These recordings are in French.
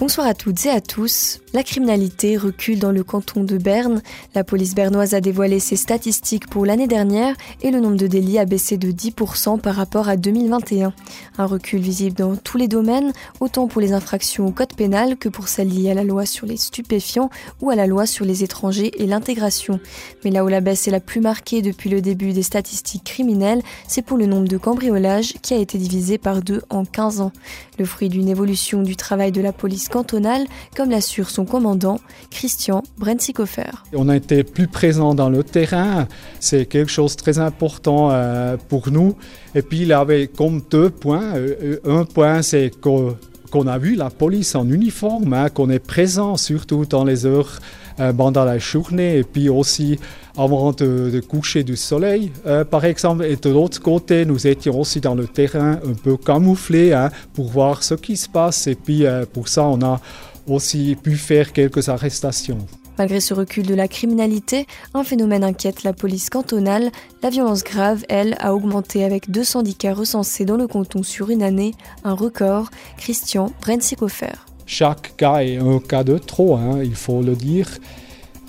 Bonsoir à toutes et à tous. La criminalité recule dans le canton de Berne. La police bernoise a dévoilé ses statistiques pour l'année dernière et le nombre de délits a baissé de 10% par rapport à 2021. Un recul visible dans tous les domaines, autant pour les infractions au code pénal que pour celles liées à la loi sur les stupéfiants ou à la loi sur les étrangers et l'intégration. Mais là où la baisse est la plus marquée depuis le début des statistiques criminelles, c'est pour le nombre de cambriolages qui a été divisé par deux en 15 ans. Le fruit d'une évolution du travail de la police cantonale, comme l'assure son commandant, Christian Brenzikofer. On a été plus présent dans le terrain, c'est quelque chose de très important euh, pour nous. Et puis il avait comme deux points. Euh, un point, c'est qu'on a vu la police en uniforme, hein, qu'on est présent surtout dans les heures euh, pendant la journée et puis aussi avant de, coucher du soleil, par exemple. Et de l'autre côté, nous étions aussi dans le terrain un peu camouflés hein, pour voir ce qui se passe. Et puis pour ça, on a aussi pu faire quelques arrestations. Malgré ce recul de la criminalité, un phénomène inquiète la police cantonale. La violence grave, elle, a augmenté avec deux syndicats recensés dans le canton sur une année, un record. Christian Brenzikofer. Chaque cas est un cas de trop, hein, il faut le dire.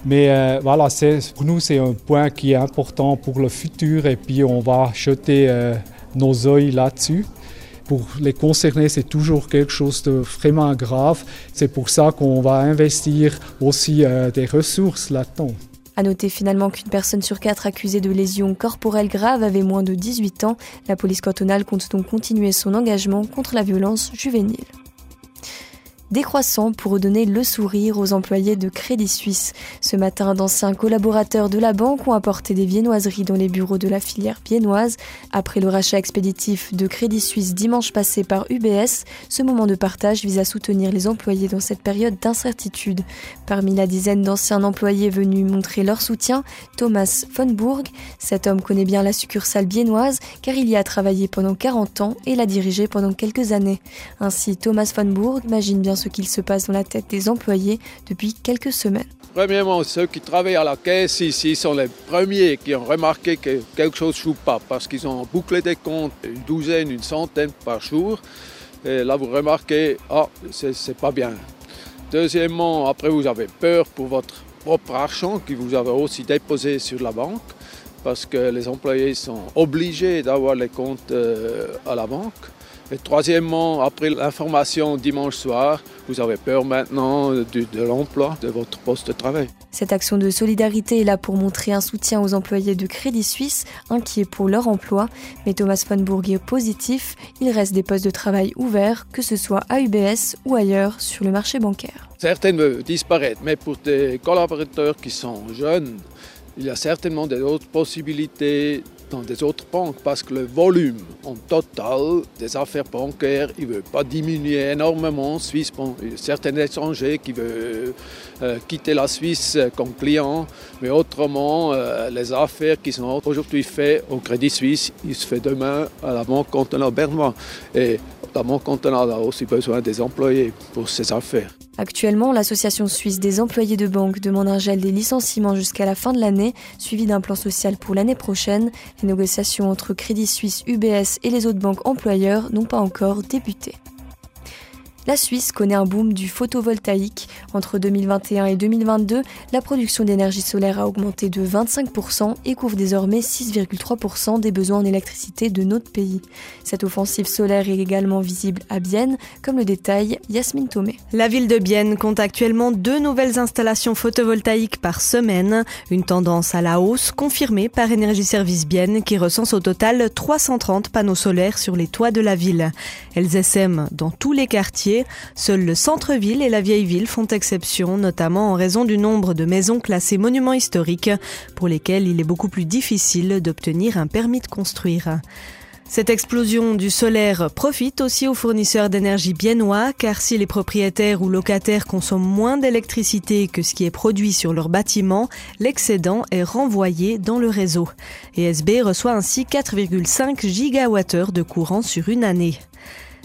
Mais euh, voilà, pour nous, c'est un point qui est important pour le futur et puis on va jeter euh, nos yeux là-dessus pour les concernés, c'est toujours quelque chose de vraiment grave. C'est pour ça qu'on va investir aussi euh, des ressources là-dedans. À noter finalement qu'une personne sur quatre accusée de lésions corporelles graves avait moins de 18 ans. La police cantonale compte donc continuer son engagement contre la violence juvénile décroissant pour redonner le sourire aux employés de Crédit Suisse. Ce matin, d'anciens collaborateurs de la banque ont apporté des viennoiseries dans les bureaux de la filière viennoise. Après le rachat expéditif de Crédit Suisse dimanche passé par UBS, ce moment de partage vise à soutenir les employés dans cette période d'incertitude. Parmi la dizaine d'anciens employés venus montrer leur soutien, Thomas Fonbourg. Cet homme connaît bien la succursale viennoise car il y a travaillé pendant 40 ans et l'a dirigée pendant quelques années. Ainsi, Thomas Fonbourg imagine bien ce qu'il se passe dans la tête des employés depuis quelques semaines. Premièrement, ceux qui travaillent à la caisse ici sont les premiers qui ont remarqué que quelque chose ne joue pas parce qu'ils ont bouclé des comptes une douzaine, une centaine par jour. Et là, vous remarquez, ah, c'est pas bien. Deuxièmement, après, vous avez peur pour votre propre argent que vous avez aussi déposé sur la banque parce que les employés sont obligés d'avoir les comptes euh, à la banque. Et troisièmement, après l'information dimanche soir, vous avez peur maintenant de, l'emploi de votre poste de travail. Cette action de solidarité est là pour montrer un soutien aux employés de Crédit Suisse, inquiets pour leur emploi. Mais Thomas von est positif, il reste des postes de travail ouverts, que ce soit à UBS ou ailleurs sur le marché bancaire. Certaines veulent disparaître, mais pour des collaborateurs qui sont jeunes, il y a certainement d'autres possibilités dans des autres banques parce que le volume en total des affaires bancaires, il ne veut pas diminuer énormément en Suisse. Bon, certains étrangers qui veulent euh, quitter la Suisse comme client, mais autrement, euh, les affaires qui sont aujourd'hui faites au Crédit Suisse, ils se font demain à la Banque cantonale bernois. Et la Banque cantonale a aussi besoin des employés pour ces affaires. Actuellement, l'Association suisse des employés de banque demande un gel des licenciements jusqu'à la fin de l'année, suivi d'un plan social pour l'année prochaine. Les négociations entre Crédit Suisse, UBS et les autres banques employeurs n'ont pas encore débuté. La Suisse connaît un boom du photovoltaïque. Entre 2021 et 2022, la production d'énergie solaire a augmenté de 25% et couvre désormais 6,3% des besoins en électricité de notre pays. Cette offensive solaire est également visible à Bienne, comme le détaille Yasmine Thomé. La ville de Bienne compte actuellement deux nouvelles installations photovoltaïques par semaine, une tendance à la hausse confirmée par Énergie Service Bienne qui recense au total 330 panneaux solaires sur les toits de la ville. Elles essaiment dans tous les quartiers Seuls le centre-ville et la vieille ville font exception, notamment en raison du nombre de maisons classées monuments historiques, pour lesquelles il est beaucoup plus difficile d'obtenir un permis de construire. Cette explosion du solaire profite aussi aux fournisseurs d'énergie biennois, car si les propriétaires ou locataires consomment moins d'électricité que ce qui est produit sur leur bâtiment, l'excédent est renvoyé dans le réseau. ESB reçoit ainsi 4,5 gigawattheures de courant sur une année.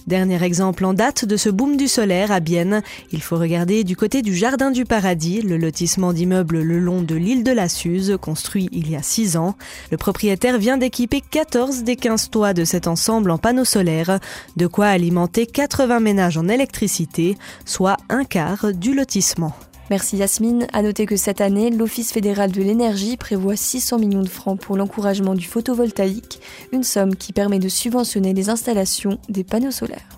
Dernier exemple en date de ce boom du solaire à Bienne, il faut regarder du côté du Jardin du Paradis, le lotissement d'immeubles le long de l'île de la Suze, construit il y a 6 ans. Le propriétaire vient d'équiper 14 des 15 toits de cet ensemble en panneaux solaires, de quoi alimenter 80 ménages en électricité, soit un quart du lotissement. Merci Yasmine. À noter que cette année, l'Office fédéral de l'énergie prévoit 600 millions de francs pour l'encouragement du photovoltaïque, une somme qui permet de subventionner les installations des panneaux solaires.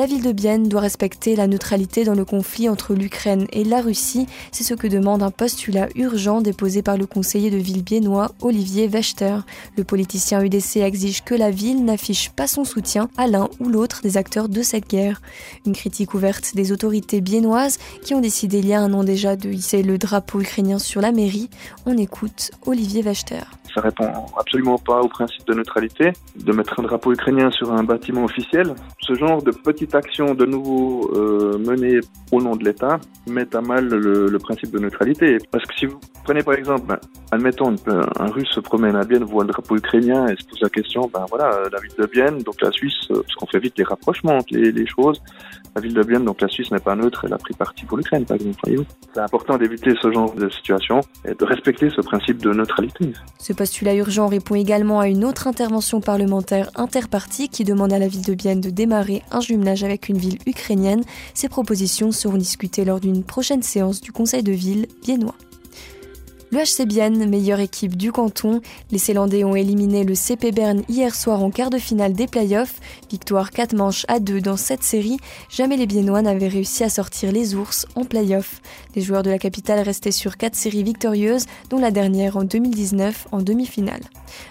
La ville de Bienne doit respecter la neutralité dans le conflit entre l'Ukraine et la Russie. C'est ce que demande un postulat urgent déposé par le conseiller de ville biennois Olivier Wechter. Le politicien UDC exige que la ville n'affiche pas son soutien à l'un ou l'autre des acteurs de cette guerre. Une critique ouverte des autorités biennoises qui ont décidé il y a un an déjà de hisser le drapeau ukrainien sur la mairie. On écoute Olivier Wechter. Ça répond absolument pas au principe de neutralité, de mettre un drapeau ukrainien sur un bâtiment officiel. Ce genre de petite action de nouveau euh, menée au nom de l'État met à mal le, principe de neutralité. Parce que si vous prenez par exemple, ben, admettons, un Russe se promène à Bienne, voit le drapeau ukrainien et se pose la question, ben voilà, la ville de Bienne, donc la Suisse, euh, parce qu'on fait vite les rapprochements entre les, les choses, la ville de Bienne, donc la Suisse n'est pas neutre, elle a pris parti pour l'Ukraine, par exemple. C'est important d'éviter ce genre de situation et de respecter ce principe de neutralité. Ce postulat urgent répond également à une autre intervention parlementaire interpartie qui demande à la ville de Bienne de démarrer un jumelage avec une ville ukrainienne. Ces propositions seront discutées lors d'une prochaine séance du Conseil de ville biennois. Le HC meilleure équipe du canton, les Célandais ont éliminé le CP Berne hier soir en quart de finale des playoffs. Victoire 4 manches à 2 dans cette série. Jamais les Biennois n'avaient réussi à sortir les ours en playoffs. Les joueurs de la capitale restaient sur 4 séries victorieuses, dont la dernière en 2019 en demi-finale.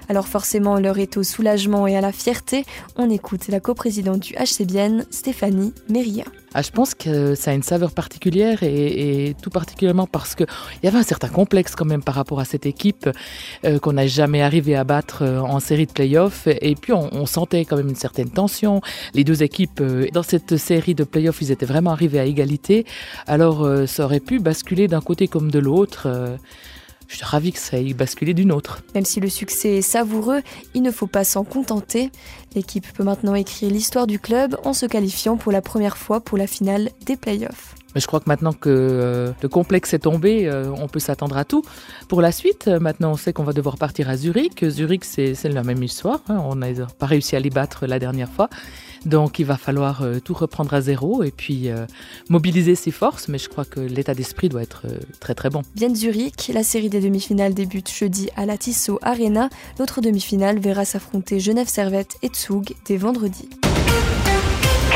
Alors forcément, l'heure est au soulagement et à la fierté. On écoute la coprésidente du HC Bienne, Stéphanie Méria. Ah, je pense que ça a une saveur particulière et, tout particulièrement parce qu'il y avait un certain complexe quand même par rapport à cette équipe euh, qu'on n'a jamais arrivé à battre euh, en série de playoffs. Et puis on, sentait quand même une certaine tension. Les deux équipes euh, dans cette série de playoffs, ils étaient vraiment arrivés à égalité. Alors ça aurait pu basculer d'un côté comme de l'autre je suis ravi que ça ait basculé d'une autre. Même si le succès est savoureux, il ne faut pas s'en contenter. L'équipe peut maintenant écrire l'histoire du club en se qualifiant pour la première fois pour la finale des playoffs. Mais je crois que maintenant que euh, le complexe est tombé, euh, on peut s'attendre à tout. Pour la suite, euh, maintenant on sait qu'on va devoir partir à Zurich. Zurich, c'est la même histoire. Hein. On n'a pas réussi à les battre la dernière fois. Donc il va falloir tout reprendre à zéro et puis mobiliser ses forces, mais je crois que l'état d'esprit doit être très très bon. Bien Zurich, la série des demi-finales débute jeudi à la Tissot Arena. L'autre demi-finale verra s'affronter Genève Servette et Tsug dès vendredi.